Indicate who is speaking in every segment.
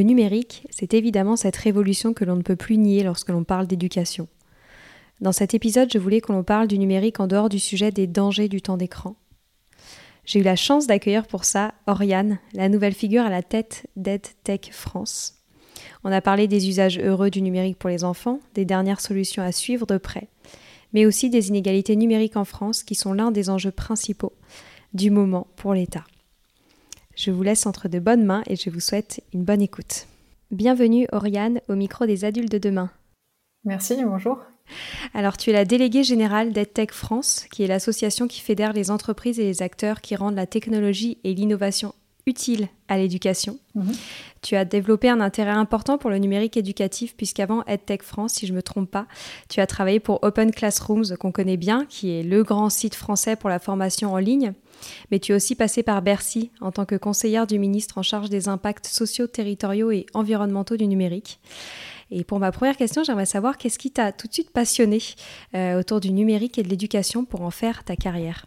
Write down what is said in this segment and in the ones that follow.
Speaker 1: Le numérique, c'est évidemment cette révolution que l'on ne peut plus nier lorsque l'on parle d'éducation. Dans cet épisode, je voulais que l'on parle du numérique en dehors du sujet des dangers du temps d'écran. J'ai eu la chance d'accueillir pour ça Oriane, la nouvelle figure à la tête d'EdTech France. On a parlé des usages heureux du numérique pour les enfants, des dernières solutions à suivre de près, mais aussi des inégalités numériques en France qui sont l'un des enjeux principaux du moment pour l'État. Je vous laisse entre de bonnes mains et je vous souhaite une bonne écoute. Bienvenue Oriane au micro des adultes de demain.
Speaker 2: Merci, bonjour.
Speaker 1: Alors tu es la déléguée générale d'EdTech France, qui est l'association qui fédère les entreprises et les acteurs qui rendent la technologie et l'innovation utiles à l'éducation. Mhm. Tu as développé un intérêt important pour le numérique éducatif puisqu'avant EdTech France, si je ne me trompe pas, tu as travaillé pour Open Classrooms qu'on connaît bien, qui est le grand site français pour la formation en ligne. Mais tu es aussi passé par Bercy en tant que conseillère du ministre en charge des impacts sociaux, territoriaux et environnementaux du numérique. Et pour ma première question, j'aimerais savoir qu'est-ce qui t'a tout de suite passionné euh, autour du numérique et de l'éducation pour en faire ta carrière?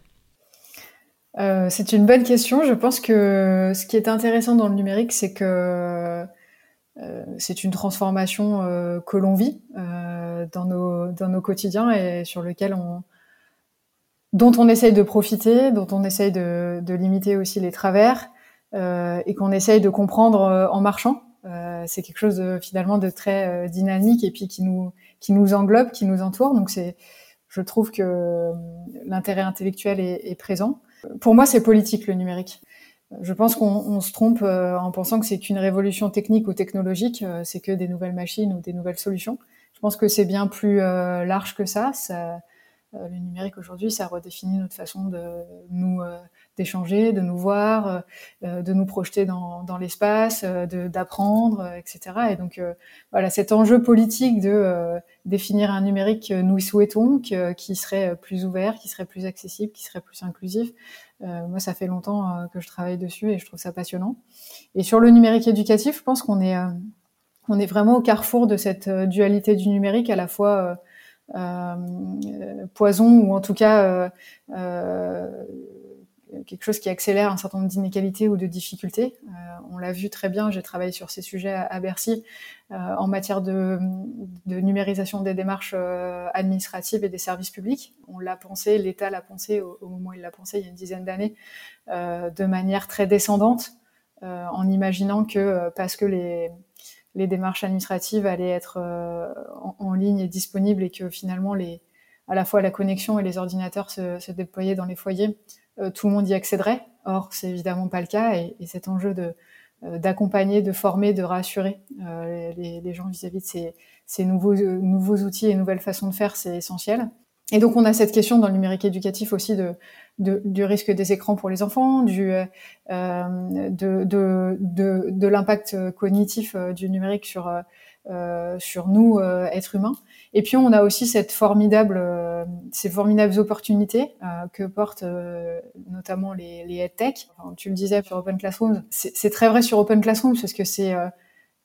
Speaker 2: Euh, C'est une bonne question. Je pense que ce qui est intéressant dans le numérique, c'est que euh, c'est une transformation que l'on vit dans, nos, dans nos quotidiens et sur lequel on, dont on essaye de profiter, dont on essaye de, de limiter aussi les travers euh, et qu'on essaye de comprendre euh, en marchant. Euh, c'est quelque chose de, finalement de très euh, dynamique et puis qui nous qui nous englobe, qui nous entoure. Donc c'est, je trouve que euh, l'intérêt intellectuel est, est, présent. Pour moi, c'est politique le numérique. Je pense qu'on se trompe en pensant que c'est qu'une révolution technique ou technologique, c'est que des nouvelles machines ou des nouvelles solutions. Je pense que c'est bien plus large que ça. ça euh, le numérique aujourd'hui, ça redéfinit notre façon de nous euh, d'échanger, de nous voir, euh, de nous projeter dans, dans l'espace, d'apprendre, etc. Et donc voilà, cet enjeu politique de définir un numérique que nous souhaitons, qui serait plus ouvert, qui serait plus accessible, qui serait plus inclusif. moi, ça fait longtemps que je travaille dessus et je trouve ça passionnant. Et sur le numérique éducatif, je pense qu'on est on est vraiment au carrefour de cette dualité du numérique, à la fois euh, poison ou en tout cas euh, euh, quelque chose qui accélère un certain nombre d'inégalités ou de difficultés. Euh, on l'a vu très bien, j'ai travaillé sur ces sujets à, Bercy euh, en matière de, de, numérisation des démarches euh, administratives et des services publics. On l'a pensé, l'État l'a pensé au, au, moment où il l'a pensé il y a une dizaine d'années, de manière très descendante, en imaginant que parce que les, les démarches administratives allaient être euh, en, ligne et disponibles et que finalement les à la fois la connexion et les ordinateurs se, déployaient dans les foyers, euh, tout le monde y accéderait. Or, c'est évidemment pas le cas et, et cet enjeu de euh, d'accompagner, de former, de rassurer les, gens vis-à-vis de ces, ces nouveaux, nouveaux outils et nouvelles façons de faire, c'est essentiel. Et donc on a cette question dans le numérique éducatif aussi de, de du risque des écrans pour les enfants, du euh, de, de, de, de l'impact cognitif du numérique sur euh, sur nous euh, êtres humains. Et puis on a aussi cette formidable, euh, ces formidables opportunités que portent notamment les, les EdTech. Tu le disais sur Open Classroom, c'est très vrai sur Open Classroom parce que c'est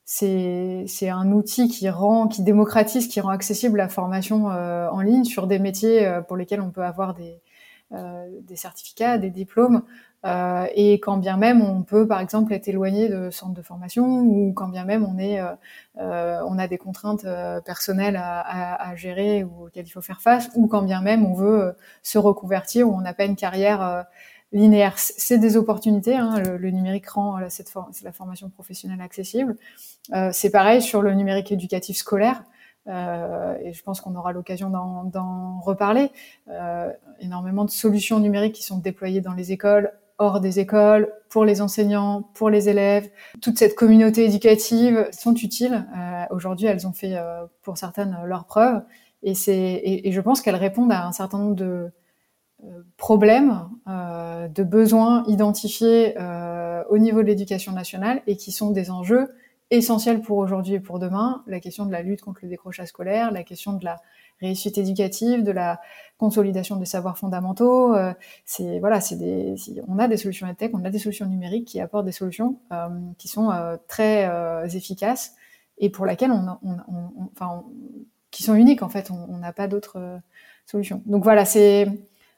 Speaker 2: c'est un outil qui rend, qui démocratise, qui rend accessible la formation en ligne sur des métiers pour lesquels on peut avoir des, des certificats, des diplômes, euh, et quand bien même on peut, par exemple, être éloigné de centres de formation, ou quand bien même on est, euh, euh on a des contraintes euh, personnelles à, à, à, gérer ou auxquelles il faut faire face, ou quand bien même on veut euh, se reconvertir ou on n'a pas une carrière linéaire. C'est des opportunités. Hein, le, numérique rend la formation professionnelle accessible. c'est pareil sur le numérique éducatif scolaire. Euh, et je pense qu'on aura l'occasion d'en reparler. Euh, énormément de solutions numériques qui sont déployées dans les écoles, hors des écoles, pour les enseignants, pour les élèves. Toute cette communauté éducative sont utiles. Euh, Aujourd'hui, elles ont fait euh, pour certaines leurs preuves. Et, et, et je pense qu'elles répondent à un certain nombre de euh, problèmes, euh, de besoins identifiés au niveau de l'éducation nationale et qui sont des enjeux essentiels pour aujourd'hui et pour demain. La question de la lutte contre le décrochage scolaire, la question de la réussite éducative, de la consolidation des savoirs fondamentaux. Euh, c'est voilà, c'est des, on a des solutions tech, on a des solutions numériques qui apportent des solutions euh, qui sont euh, très euh, efficaces et pour laquelle on, on, on enfin, qui sont uniques en fait. On n'a pas d'autres euh, solutions. Donc voilà, c'est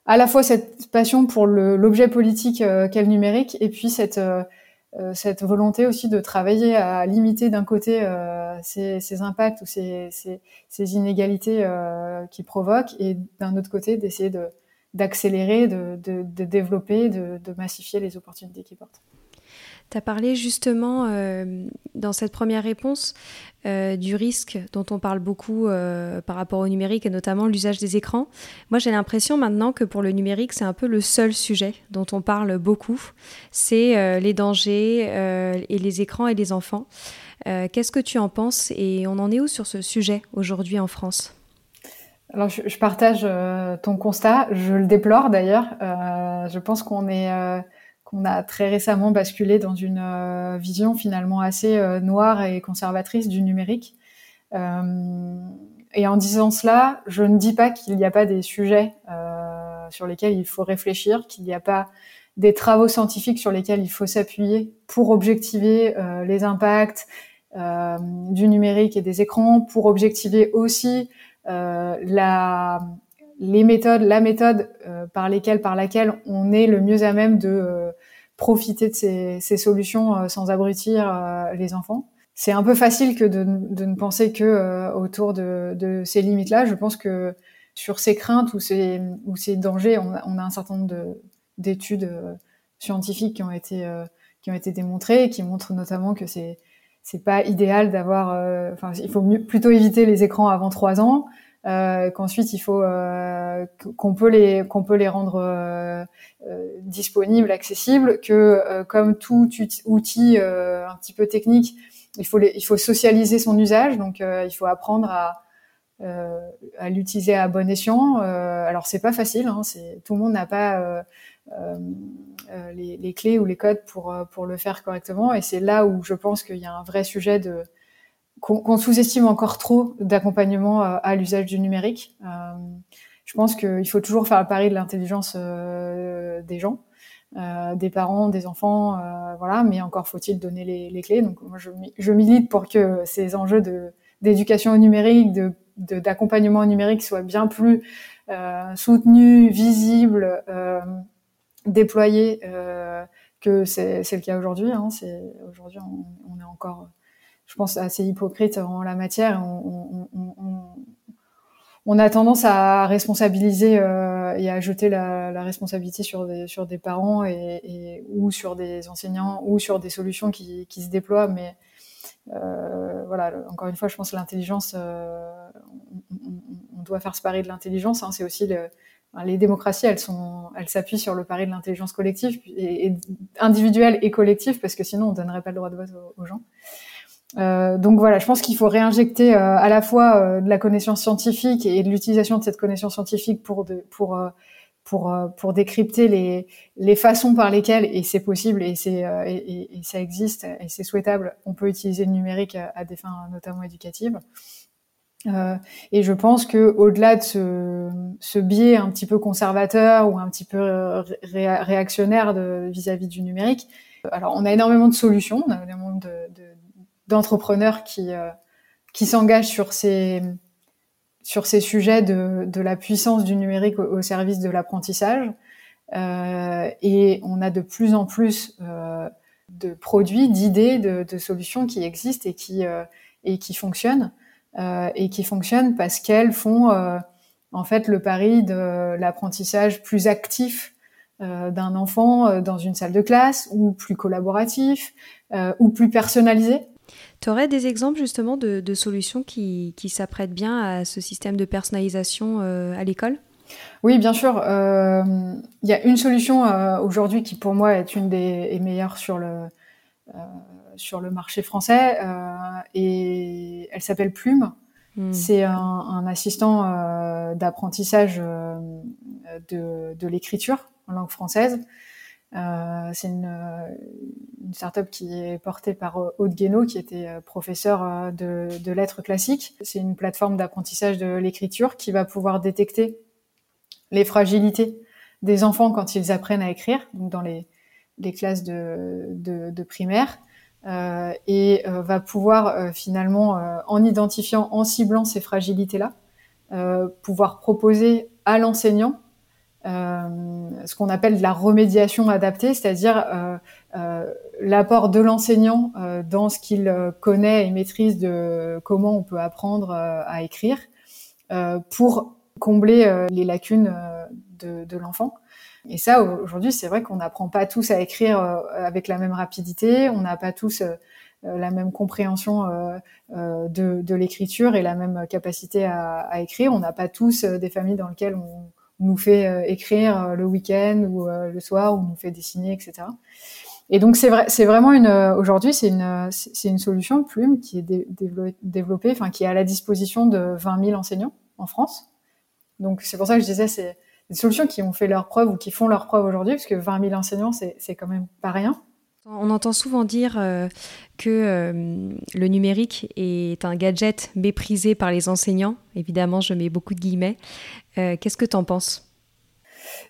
Speaker 2: à la fois cette passion pour l'objet politique qu'est le numérique et puis cette euh, cette volonté aussi de travailler à limiter d'un côté euh, ces, impacts ou ces inégalités euh, qui provoquent et d'un autre côté d'essayer de d'accélérer, de, de, de, développer, de, de massifier les opportunités qu'ils portent.
Speaker 1: Tu as parlé justement euh, dans cette première réponse euh, du risque dont on parle beaucoup euh, par rapport au numérique et notamment l'usage des écrans. Moi, j'ai l'impression maintenant que pour le numérique, c'est un peu le seul sujet dont on parle beaucoup. C'est les dangers et les écrans et les enfants. Qu'est-ce que tu en penses et on en est où sur ce sujet aujourd'hui en France?
Speaker 2: Alors, je partage ton constat. Je le déplore d'ailleurs. je pense qu'on est on a très récemment basculé dans une euh, vision finalement assez euh, noire et conservatrice du numérique. Euh, et en disant cela, je ne dis pas qu'il n'y a pas des sujets sur lesquels il faut réfléchir, qu'il n'y a pas des travaux scientifiques sur lesquels il faut s'appuyer pour objectiver les impacts du numérique et des écrans, pour objectiver aussi la les méthodes, la méthode par lesquelles, par laquelle on est le mieux à même de profiter de ces, solutions euh, sans abrutir les enfants. C'est un peu facile que de, ne penser que autour de, ces limites-là. Je pense que sur ces craintes ou ces, dangers, on a, un certain nombre d'études scientifiques qui ont été démontrées et qui montrent notamment que c'est c'est pas idéal d'avoir. Enfin, il faut plutôt éviter les écrans avant trois ans euh, qu'ensuite il faut euh, qu'on peut les qu'on peut les rendre euh, euh disponibles, accessibles, que euh, comme tout outil un petit peu technique, il faut les, il faut socialiser son usage, donc il faut apprendre à à l'utiliser à bon escient. alors c'est pas facile, hein, c'est tout le monde n'a pas les, les, clés ou les codes pour pour le faire correctement, et c'est là où je pense qu'il y a un vrai sujet de qu'on sous-estime encore trop d'accompagnement euh, à l'usage du numérique. Euh, je pense qu'il faut toujours faire le pari de l'intelligence euh, des gens, des parents, des enfants, voilà. Mais encore faut-il donner les, les, clés. Donc moi, je, je, milite pour que ces enjeux d'éducation au numérique, de d'accompagnement au numérique soient bien plus soutenus, visibles, déployés que c'est le cas aujourd'hui. Hein. Aujourd'hui on, on, est encore je pense, assez hypocrite en la matière. On, a tendance à responsabiliser euh, et à jeter la, responsabilité sur des, parents et, ou sur des enseignants ou sur des solutions qui, se déploient. Mais euh, voilà, encore une fois, je pense que l'intelligence, euh, on, doit faire ce pari de l'intelligence. Hein, c'est aussi le, les démocraties, elles s'appuient sur le pari de l'intelligence collective individuelle et collective, parce que sinon on donnerait pas le droit de vote aux gens. Donc voilà, je pense qu'il faut réinjecter à la fois de la connaissance scientifique et de l'utilisation de cette connaissance scientifique pour de, pour pour pour décrypter les les façons par lesquelles et c'est possible et c'est et, et, ça existe et c'est souhaitable, on peut utiliser le numérique à, des fins notamment éducatives. Euh, et je pense que au-delà de ce, ce, biais un petit peu conservateur ou un petit peu réactionnaire vis-à-vis du numérique, alors on a énormément de solutions, on a énormément d'entrepreneurs de, qui euh, qui s'engagent sur ces sur ces sujets de, de la puissance du numérique au, service de l'apprentissage. Euh, et on a de plus en plus euh, de produits, d'idées, de, de, solutions qui existent et qui et qui fonctionnent. Et qui fonctionnent parce qu'elles font en fait le pari de l'apprentissage plus actif d'un enfant dans une salle de classe ou plus collaboratif ou plus personnalisé.
Speaker 1: Tu aurais des exemples justement de, de solutions qui, qui s'apprêtent bien à ce système de personnalisation à l'école?
Speaker 2: Oui, bien sûr. Il y a une solution aujourd'hui qui, pour moi, est une des meilleures sur le sur le marché français euh, et elle s'appelle Plume. Hmm. C'est un, assistant euh, d'apprentissage euh, de, de l'écriture en langue française. C'est une, une start-up qui est portée par Aude Guénaud, qui était professeur de, de lettres classiques. C'est une plateforme d'apprentissage de l'écriture qui va pouvoir détecter les fragilités des enfants quand ils apprennent à écrire, donc dans les, les classes de, de, de primaire, euh, et euh, va pouvoir euh, finalement, en identifiant, en ciblant ces fragilités-là, pouvoir proposer à l'enseignant ce qu'on appelle de la remédiation adaptée, c'est-à-dire l'apport de l'enseignant dans ce qu'il connaît et maîtrise de comment on peut apprendre à écrire pour combler les lacunes de, de l'enfant. Et ça, aujourd'hui, c'est vrai qu'on n'apprend pas tous à écrire euh, avec la même rapidité, on n'a pas tous euh, euh, la même compréhension de, de l'écriture et la même capacité à, à écrire. On n'a pas tous des familles dans lesquelles on, nous fait écrire le week-end ou le soir, ou nous fait dessiner, etc. Et donc c'est vrai, c'est vraiment une. Aujourd'hui, c'est une, c'est une solution Plume qui est développée, enfin qui est à la disposition de 20 000 enseignants en France. Donc c'est pour ça que je disais c'est des solutions qui ont fait leur preuve ou qui font leur preuve aujourd'hui, parce que 20 000 enseignants, c'est quand même pas rien.
Speaker 1: On entend souvent dire euh, que euh, le numérique est un gadget méprisé par les enseignants. Évidemment, je mets beaucoup de guillemets. Euh, qu'est-ce que tu en penses?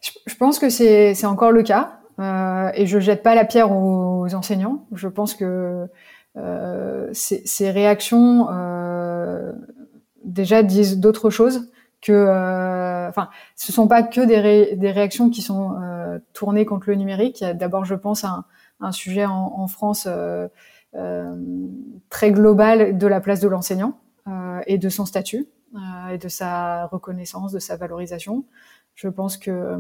Speaker 2: Je, pense que c'est encore le cas. et je jette pas la pierre aux, enseignants. Je pense que ces, réactions déjà disent d'autres choses que, enfin, ce sont pas que des, réactions qui sont tournées contre le numérique. D'abord, je pense, un, un sujet en, France euh, euh, très global de la place de l'enseignant et de son statut et de sa reconnaissance, de sa valorisation. Je pense que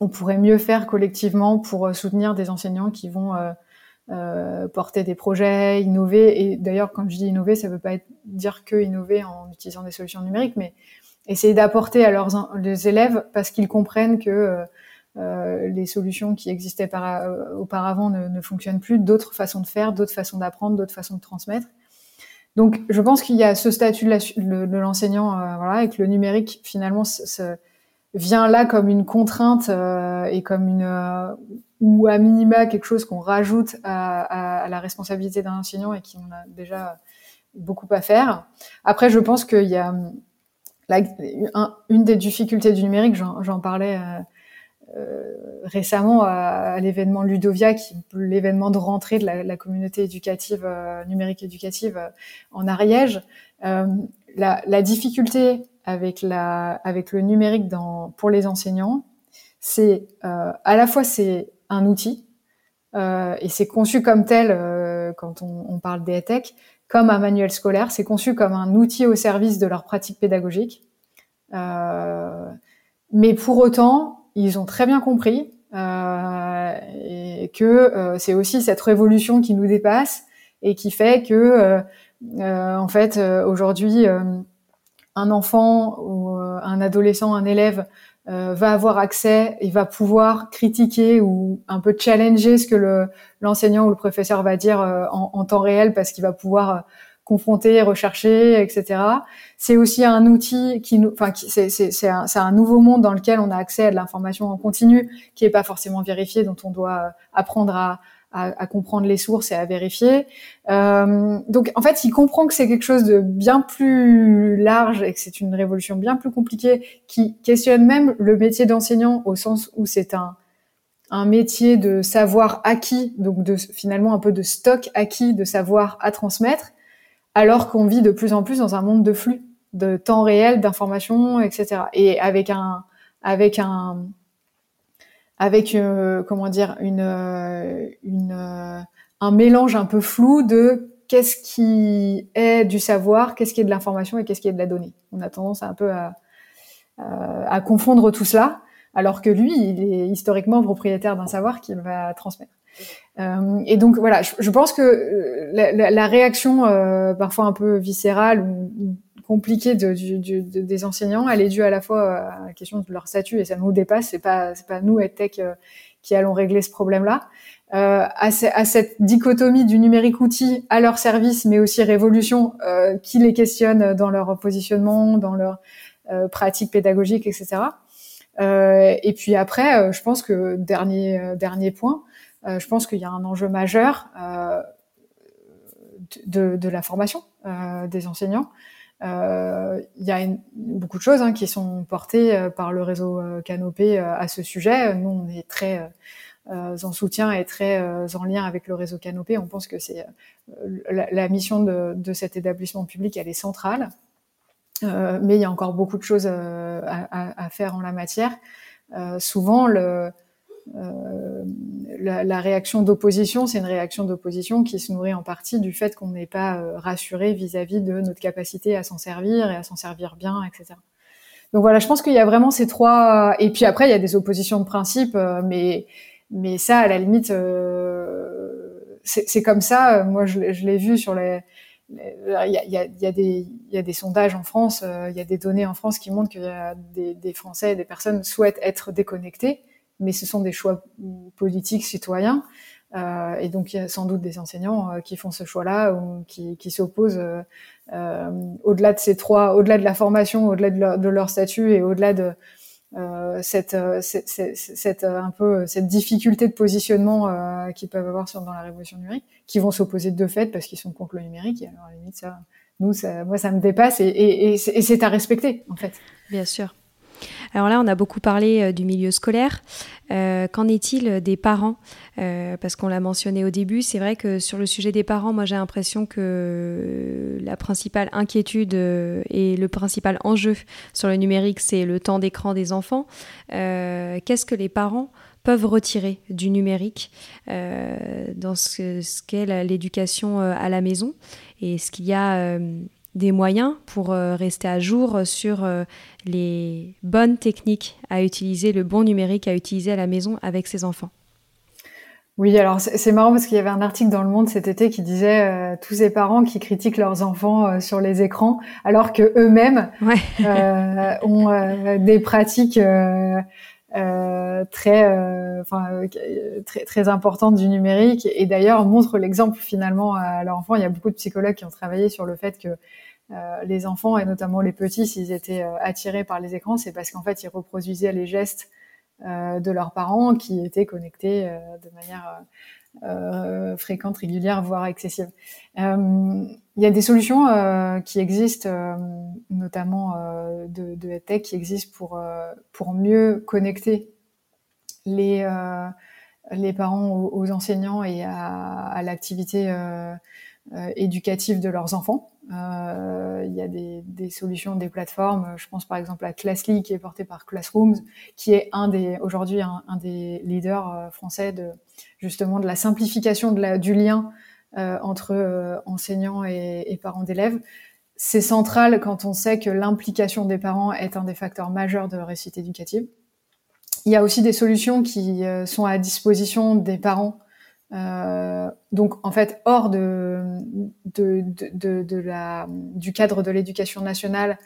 Speaker 2: on pourrait mieux faire collectivement pour soutenir des enseignants qui vont euh, porter des projets, innover. Et d'ailleurs, quand je dis innover, ça ne veut pas dire que innover en utilisant des solutions numériques, mais essayer d'apporter à leurs les élèves parce qu'ils comprennent que euh, euh, les solutions qui existaient euh, auparavant ne, ne, fonctionnent plus, d'autres façons de faire, d'autres façons d'apprendre, d'autres façons de transmettre. Donc, je pense qu'il y a ce statut de l'enseignant, voilà, et que le numérique finalement vient là comme une contrainte et comme une ou à minima quelque chose qu'on rajoute à, la responsabilité d'un enseignant et qui en a déjà beaucoup à faire. Après, je pense qu'il y a une des difficultés du numérique, j'en parlais euh, euh, récemment à, l'événement Ludovia, qui l'événement de rentrée de la, communauté éducative euh, numérique éducative en Ariège. La, la, difficulté avec, la, avec le numérique dans, pour les enseignants, c'est à la fois c'est un outil et c'est conçu comme tel quand on, on parle des tech, comme un manuel scolaire. C'est conçu comme un outil au service de leur pratique pédagogique. Euh, mais pour autant, ils ont très bien compris euh, et que euh, c'est aussi cette révolution qui nous dépasse et qui fait que, en fait, aujourd'hui, un enfant ou un adolescent, un élève va avoir accès et va pouvoir critiquer ou un peu challenger ce que le l'enseignant ou le professeur va dire en, en, temps réel parce qu'il va pouvoir confronter, rechercher, etc. C'est aussi un outil qui nous, enfin, c'est c'est un, un nouveau monde dans lequel on a accès à de l'information en continu, qui est pas forcément vérifiée, dont on doit apprendre à, à, comprendre les sources et à vérifier. Euh, donc, en fait, il comprend que c'est quelque chose de bien plus large et que c'est une révolution bien plus compliquée, qui questionne même le métier d'enseignant au sens où c'est un un métier de savoir acquis, donc de finalement un peu de stock acquis de savoir à transmettre, alors qu'on vit de plus en plus dans un monde de flux, de temps réel, d'informations, etc. Et avec un, avec un, avec euh, comment dire une, euh, euh, un mélange un peu flou de qu'est-ce qui est du savoir, qu'est-ce qui est de l'information et qu'est-ce qui est de la donnée. On a tendance un peu à confondre tout cela, alors que lui, il est historiquement propriétaire d'un savoir qu'il va transmettre. Euh, et donc voilà, je, pense que euh, la, la, réaction euh, parfois un peu viscérale ou, compliquée de, du, des enseignants, elle est due à la fois à la question de leur statut et ça nous dépasse. C'est pas c'est pas nous EdTech qui allons régler ce problème-là. Euh, à, à, cette dichotomie du numérique outil à leur service, mais aussi révolution, euh, qui les questionne dans leur positionnement, dans leur euh, pratique pédagogique, etc. et puis après, je pense que dernier dernier point, je pense qu'il y a un enjeu majeur euh, de, la formation euh, des enseignants. Il y a beaucoup de choses hein, qui sont portées par le réseau Canopé à ce sujet. Nous, on est très en soutien et très en lien avec le réseau Canopé. On pense que c'est la, mission de, cet établissement public, elle est centrale. mais il y a encore beaucoup de choses à faire en la matière. souvent, le, euh, la, la, réaction d'opposition, c'est une réaction d'opposition qui se nourrit en partie du fait qu'on n'est pas euh, rassuré vis-à-vis de notre capacité à s'en servir et à s'en servir bien, etc. Donc voilà, je pense qu'il y a vraiment ces trois. Et puis après, il y a des oppositions de principe, euh, mais mais ça, à la limite, c'est comme ça. Moi, je, je l'ai vu sur les. Il y a, y, a, y, a des, y a des sondages en France, il y a des données en France qui montrent qu'il a des, des Français, des personnes souhaitent être déconnectés mais ce sont des choix politiques citoyens. Euh, et donc, il y a sans doute des enseignants euh, qui font ce choix-là ou qui, qui s'opposent euh, euh, au-delà de ces trois, au-delà de la formation, au-delà de, leur, statut et au-delà de euh, cette, cette, cette, un peu cette difficulté de positionnement qu'ils peuvent avoir sur, dans la révolution numérique, qui vont s'opposer de fait parce qu'ils sont contre le numérique. Et alors, à la limite, ça, nous, ça, moi, ça me dépasse et, et, et c'est à respecter, en fait.
Speaker 1: Bien sûr. Alors là, on a beaucoup parlé euh, du milieu scolaire. Euh, qu'en est-il des parents? Euh, Parce qu'on l'a mentionné au début, c'est vrai que sur le sujet des parents, moi j'ai l'impression que la principale inquiétude et le principal enjeu sur le numérique, c'est le temps d'écran des enfants. Qu'est-ce que les parents peuvent retirer du numérique dans ce, ce qu'est l'éducation à la maison? Et ce qu'il y a des moyens pour euh, rester à jour sur euh, les bonnes techniques à utiliser, le bon numérique à utiliser à la maison avec ses enfants.
Speaker 2: Oui, alors c'est marrant parce qu'il y avait un article dans Le Monde cet été qui disait euh, tous ces parents qui critiquent leurs enfants sur les écrans, alors que eux-mêmes ont des pratiques très, enfin, très, très importantes du numérique et d'ailleurs montrent l'exemple finalement à leur enfant. Il y a beaucoup de psychologues qui ont travaillé sur le fait que euh, les enfants et notamment les petits, s'ils étaient euh, attirés par les écrans, c'est parce qu'en fait, ils reproduisaient les gestes euh, de leurs parents qui étaient connectés de manière fréquente, régulière, voire excessive. Il y a des solutions qui existent, notamment de, de tech, qui existent pour pour mieux connecter les les parents aux, enseignants et à, à l'activité éducative de leurs enfants. Euh, il y a des, solutions, des plateformes. Je pense par exemple à Classly qui est porté par Classrooms, qui est aujourd'hui un, des leaders euh, français de justement de la simplification du lien euh, entre euh, enseignants et, parents d'élèves. C'est central quand on sait que l'implication des parents est un des facteurs majeurs de réussite éducative. Il y a aussi des solutions qui euh, sont à disposition des parents euh, donc en fait hors de, de, de, de, la, du cadre de l'éducation nationale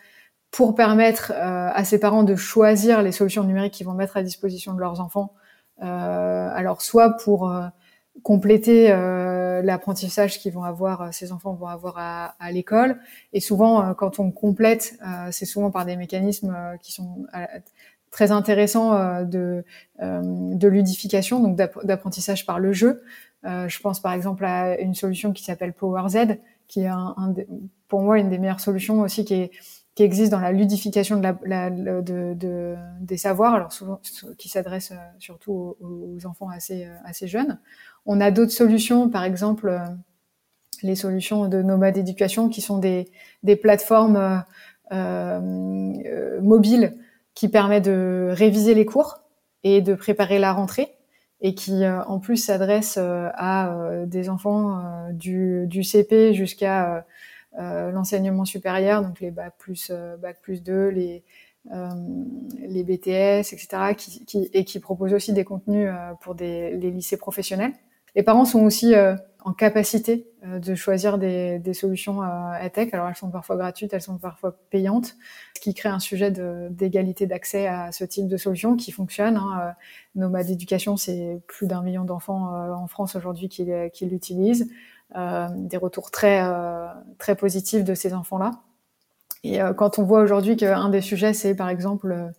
Speaker 2: pour permettre à ces parents de choisir les solutions numériques qu'ils vont mettre à disposition de leurs enfants. alors soit pour compléter euh, l'apprentissage qu'ils vont avoir, euh, ces enfants vont avoir à, à l'école. Et souvent, euh, quand on complète, c'est souvent par des mécanismes qui sont très intéressants de, de ludification, donc d'apprentissage par le jeu. je pense par exemple à une solution qui s'appelle PowerZ, qui est un, un, pour moi une des meilleures solutions aussi qui est qui existe dans la ludification de la, de, de, des savoirs, alors souvent qui s'adresse surtout aux, aux, enfants assez assez jeunes. On a d'autres solutions, par exemple euh, les solutions de nomade éducation, qui sont des, des plateformes euh, euh, mobiles qui permettent de réviser les cours et de préparer la rentrée et qui en plus s'adressent à des enfants du, CP jusqu'à l'enseignement supérieur, donc les bac plus bac plus 2, les les BTS, etc., et qui proposent aussi des contenus pour les lycées professionnels. Les parents sont aussi euh, en capacité euh, de choisir des, solutions euh, tech. Alors elles sont parfois gratuites, elles sont parfois payantes, ce qui crée un sujet d'égalité d'accès à ce type de solutions qui fonctionne. Hein. Nomade Éducation, c'est plus d'un million d'enfants en France aujourd'hui qui, qui l'utilisent. Euh, des retours très très positifs de ces enfants-là. Et quand on voit aujourd'hui qu'un des sujets, c'est par exemple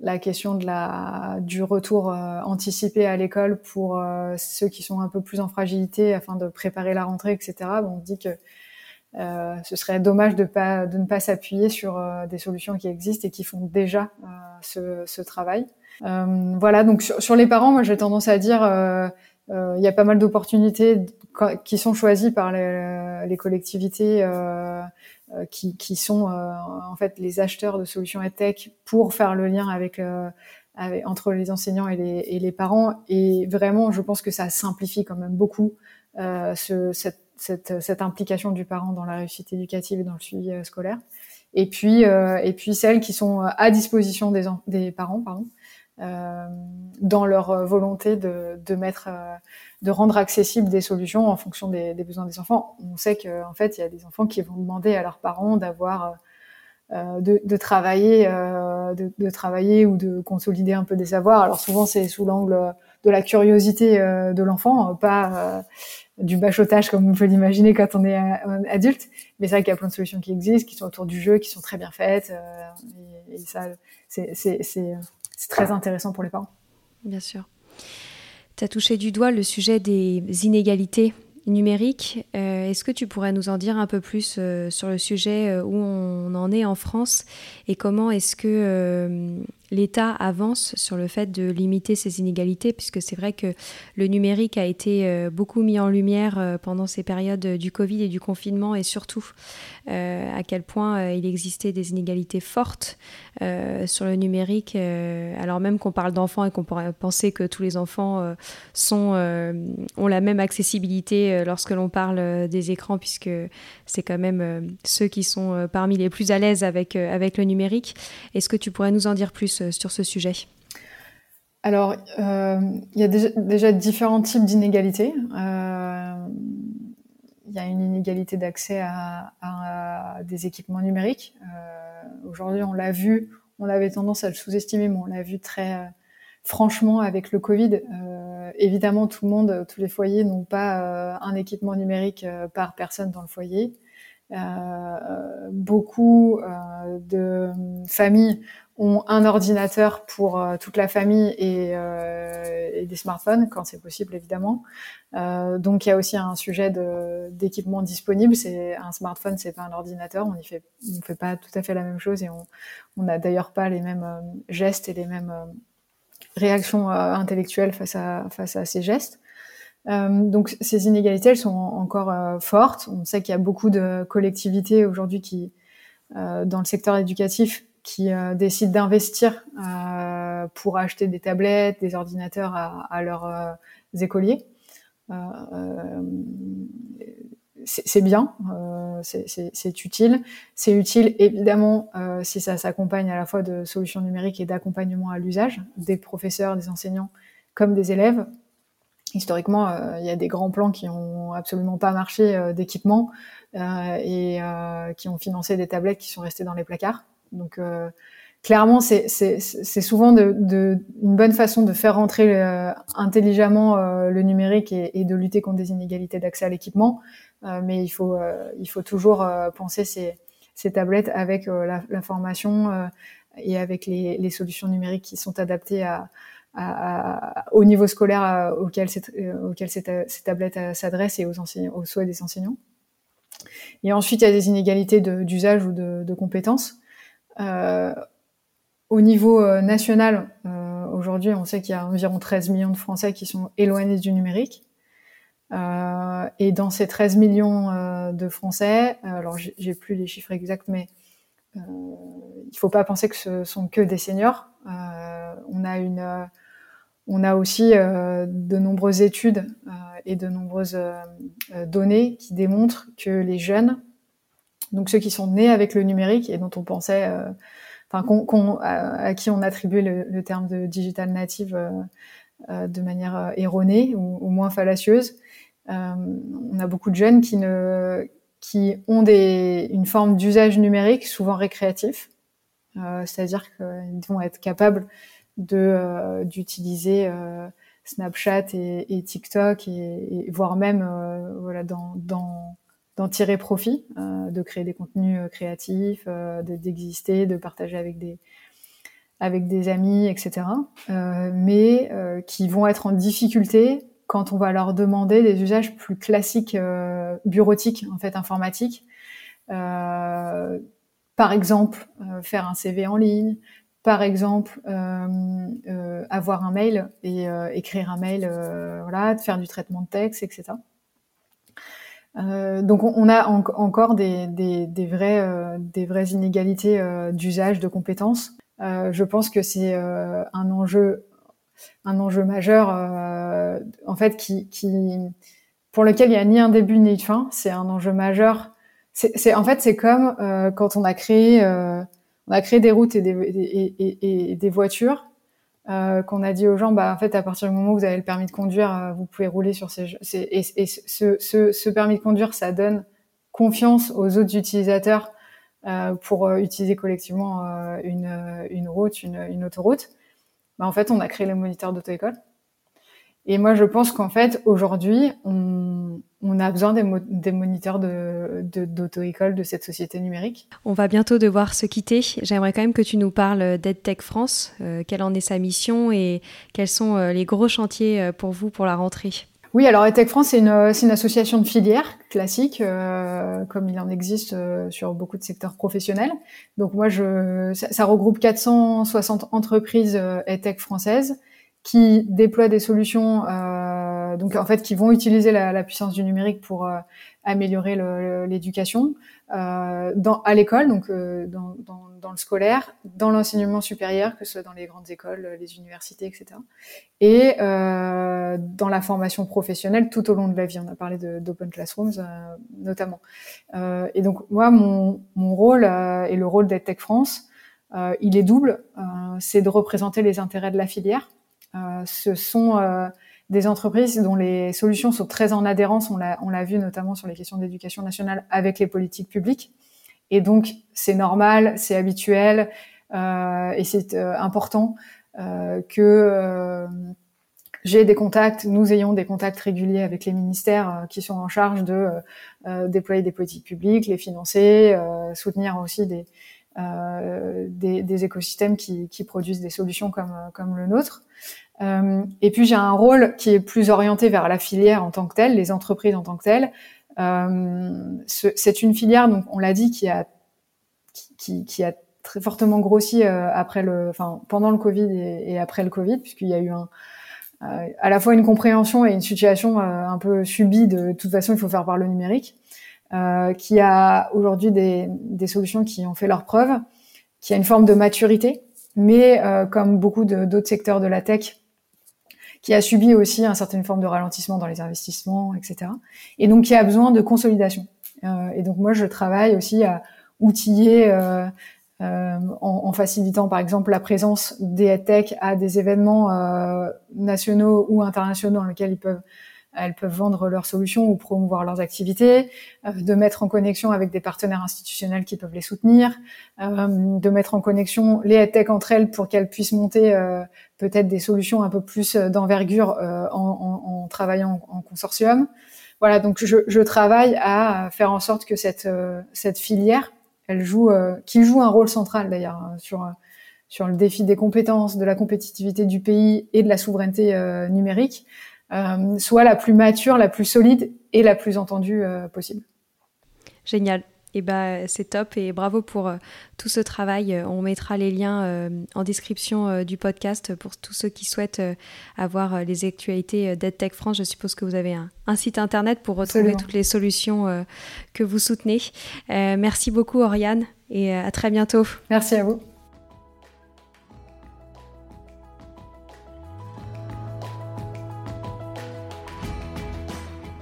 Speaker 2: la question de la, du retour euh, anticipé à l'école pour euh, ceux qui sont un peu plus en fragilité afin de préparer la rentrée, etc. Bon, on dit que euh, ce serait dommage de, pas, de ne pas s'appuyer sur des solutions qui existent et qui font déjà ce, ce, travail. voilà, donc sur, les parents, moi j'ai tendance à dire il y a pas mal d'opportunités qui sont choisies par les, les collectivités euh, qui, qui, sont euh, en fait les acheteurs de solutions EdTech pour faire le lien avec, euh, avec entre les enseignants et les, et les, parents. Et vraiment, je pense que ça simplifie quand même beaucoup ce, cette, cette, cette, implication du parent dans la réussite éducative et dans le suivi scolaire. Et puis, et puis celles qui sont à disposition des, des parents, pardon, euh, dans leur volonté de, de mettre, euh, de rendre accessibles des solutions en fonction des, besoins des enfants. On sait qu'en en fait, il y a des enfants qui vont demander à leurs parents d'avoir euh, de, travailler, euh, de, travailler ou de consolider un peu des savoirs. Alors souvent c'est sous l'angle de la curiosité euh, de l'enfant, pas du bachotage comme on peut l'imaginer quand on est adulte. Mais c'est vrai qu'il y a plein de solutions qui existent, qui sont autour du jeu, qui sont très bien faites. Et, ça, c'est c'est très intéressant pour les parents.
Speaker 1: Bien sûr. Tu as touché du doigt le sujet des inégalités numériques. Euh, est-ce que tu pourrais nous en dire un peu plus euh, sur le sujet euh, où on en est en France et comment est-ce que l'État avance sur le fait de limiter ces inégalités, puisque c'est vrai que le numérique a été euh, beaucoup mis en lumière euh, pendant ces périodes du Covid et du confinement, et surtout euh, à quel point il existait des inégalités fortes sur le numérique, alors même qu'on parle d'enfants et qu'on pourrait penser que tous les enfants sont, ont la même accessibilité lorsque l'on parle des écrans, puisque c'est quand même ceux qui sont parmi les plus à l'aise avec, avec le numérique. Est-ce que tu pourrais nous en dire plus sur ce sujet
Speaker 2: Alors, euh, il y a déjà, différents types d'inégalités. Euh, il y a une inégalité d'accès à, des équipements numériques. Euh, aujourd'hui, on l'a vu, on avait tendance à le sous-estimer, mais on l'a vu très franchement avec le Covid. évidemment, tout le monde, tous les foyers n'ont pas un équipement numérique par personne dans le foyer. beaucoup de familles ont un ordinateur pour euh, toute la famille et, euh, et des smartphones quand c'est possible évidemment. Euh, donc il y a aussi un sujet d'équipement disponible. C'est un smartphone, c'est pas un ordinateur. On y fait, on fait pas tout à fait la même chose et on n'a d'ailleurs pas les mêmes euh, gestes et les mêmes euh, réactions intellectuelles face à face à ces gestes. donc ces inégalités, elles sont encore fortes. On sait qu'il y a beaucoup de collectivités aujourd'hui qui, dans le secteur éducatif, qui euh, décident d'investir euh, pour acheter des tablettes, des ordinateurs à, leurs euh, écoliers. c'est bien, c'est utile. C'est utile évidemment si ça s'accompagne à la fois de solutions numériques et d'accompagnement à l'usage des professeurs, des enseignants comme des élèves. Historiquement, il y a des grands plans qui ont absolument pas marché d'équipement et qui ont financé des tablettes qui sont restées dans les placards Donc clairement, c'est souvent de, de, une bonne façon de faire rentrer intelligemment le numérique et, et, de lutter contre des inégalités d'accès à l'équipement. mais il faut, il faut toujours penser ces, ces tablettes avec la, la, formation et avec les, les, solutions numériques qui sont adaptées à, au niveau scolaire euh, auquel, euh, auquel cette, cette tablette euh, s'adresse et aux, aux souhaits des enseignants. Et ensuite, il y a des inégalités d'usage ou de, de compétences. Euh, au niveau national, euh, aujourd'hui, on sait qu'il y a environ 13 millions de Français qui sont éloignés du numérique. Euh, et dans ces 13 millions de Français, alors j'ai plus les chiffres exacts, mais il ne faut pas penser que ce sont que des seniors. on a une on a aussi euh, de nombreuses études euh, et de nombreuses euh, données qui démontrent que les jeunes, donc ceux qui sont nés avec le numérique et dont on pensait, enfin, à, qui on attribuait le, terme de digital native de manière erronée ou, moins fallacieuse, on a beaucoup de jeunes qui ne qui ont des, une forme d'usage numérique souvent récréatif, c'est-à-dire qu'ils vont être capables euh, d'utiliser euh, Snapchat et, et, TikTok et, et voire même euh, voilà dans, dans d'en tirer profit, de créer des contenus créatifs, d'exister, de partager avec des avec des amis, etc. mais qui vont être en difficulté quand on va leur demander des usages plus classiques, bureautiques, en fait, informatiques. par exemple, faire un CV en ligne, par exemple, euh, euh, avoir un mail et euh, écrire un mail, faire du traitement de texte, etc. donc on, a encore des, des, des, vrais, des vraies inégalités d'usage de compétences. je pense que c'est un enjeu, un enjeu majeur, en fait, qui, qui, pour lequel il n'y a ni un début ni une fin. C'est un enjeu majeur. C'est, en fait, c'est comme quand on a créé on a créé des routes et des, et, et, des voitures euh, qu'on a dit aux gens, bah en fait à partir du moment où vous avez le permis de conduire, euh, vous pouvez rouler sur ces, et, et ce, ce, ce, permis de conduire, ça donne confiance aux autres utilisateurs euh, pour euh, utiliser collectivement euh, une, une route, une, une autoroute. Bah, en fait, on a créé le moniteur d'auto-école. Et moi, je pense qu'en fait, aujourd'hui, on, on, a besoin des, des moniteurs d'auto-école de, de, cette société numérique.
Speaker 1: On va bientôt devoir se quitter. J'aimerais quand même que tu nous parles d'EdTech France. Euh, quelle en est sa mission et quels sont euh, les gros chantiers euh, pour vous pour la rentrée?
Speaker 2: Oui, alors EdTech France, c'est une, une, association de filières classique, euh, comme il en existe euh, sur beaucoup de secteurs professionnels. Donc moi, je, ça, ça regroupe 460 entreprises EdTech françaises qui déploient des solutions, euh, donc en fait qui vont utiliser la, puissance du numérique pour euh, améliorer l'éducation euh, à l'école, donc euh, dans, dans, dans, le scolaire, dans l'enseignement supérieur, que ce soit dans les grandes écoles, les universités, etc. Et euh, dans la formation professionnelle tout au long de la vie. On a parlé d'Open Classrooms notamment. et donc moi, mon, mon rôle et le rôle d'EdTech France, il est double. c'est de représenter les intérêts de la filière euh, ce sont euh, des entreprises dont les solutions sont très en adhérence, on l'a vu notamment sur les questions d'éducation nationale avec les politiques publiques. Et donc, c'est normal, c'est habituel euh, et c'est euh, important euh, que j'ai des contacts, nous ayons des contacts réguliers avec les ministères qui sont en charge de déployer des politiques publiques, les financer, soutenir aussi des, des, des, écosystèmes qui, qui, produisent des solutions comme, comme le nôtre. Euh, et puis j'ai un rôle qui est plus orienté vers la filière en tant que telle, les entreprises en tant que telles. Euh, c'est une filière, donc on l'a dit, qui a qui, qui, a très fortement grossi euh, après le, enfin pendant le Covid et, après le Covid, puisqu'il y a eu un euh, à la fois une compréhension et une situation euh, un peu subie de, de toute façon il faut faire par le numérique, qui a aujourd'hui des, des solutions qui ont fait leur preuve, qui a une forme de maturité, mais comme beaucoup d'autres secteurs de la tech, qui a subi aussi un certain forme de ralentissement dans les investissements, etc. Et donc qui a besoin de consolidation. Euh, et donc moi, je travaille aussi à outiller euh, euh, en, en, facilitant par exemple la présence des tech à des événements euh, nationaux ou internationaux dans lesquels ils peuvent elles peuvent vendre leurs solutions ou promouvoir leurs activités, de mettre en connexion avec des partenaires institutionnels qui peuvent les soutenir, de mettre en connexion les tech entre elles pour qu'elles puissent monter peut-être des solutions un peu plus d'envergure en, en, travaillant en, consortium. Voilà, donc je, je, travaille à faire en sorte que cette, cette filière, elle joue, qui joue un rôle central d'ailleurs hein, sur sur le défi des compétences, de la compétitivité du pays et de la souveraineté euh, numérique, euh, soit la plus mature, la plus solide et la plus entendue euh, possible.
Speaker 1: Génial. Et eh ben, c'est top et bravo pour tout ce travail. On mettra les liens en description du podcast pour tous ceux qui souhaitent avoir les actualités d'EdTech France. Je suppose que vous avez un, site internet pour retrouver toutes les solutions que vous soutenez. merci beaucoup, Oriane, et à très bientôt.
Speaker 2: Merci à vous.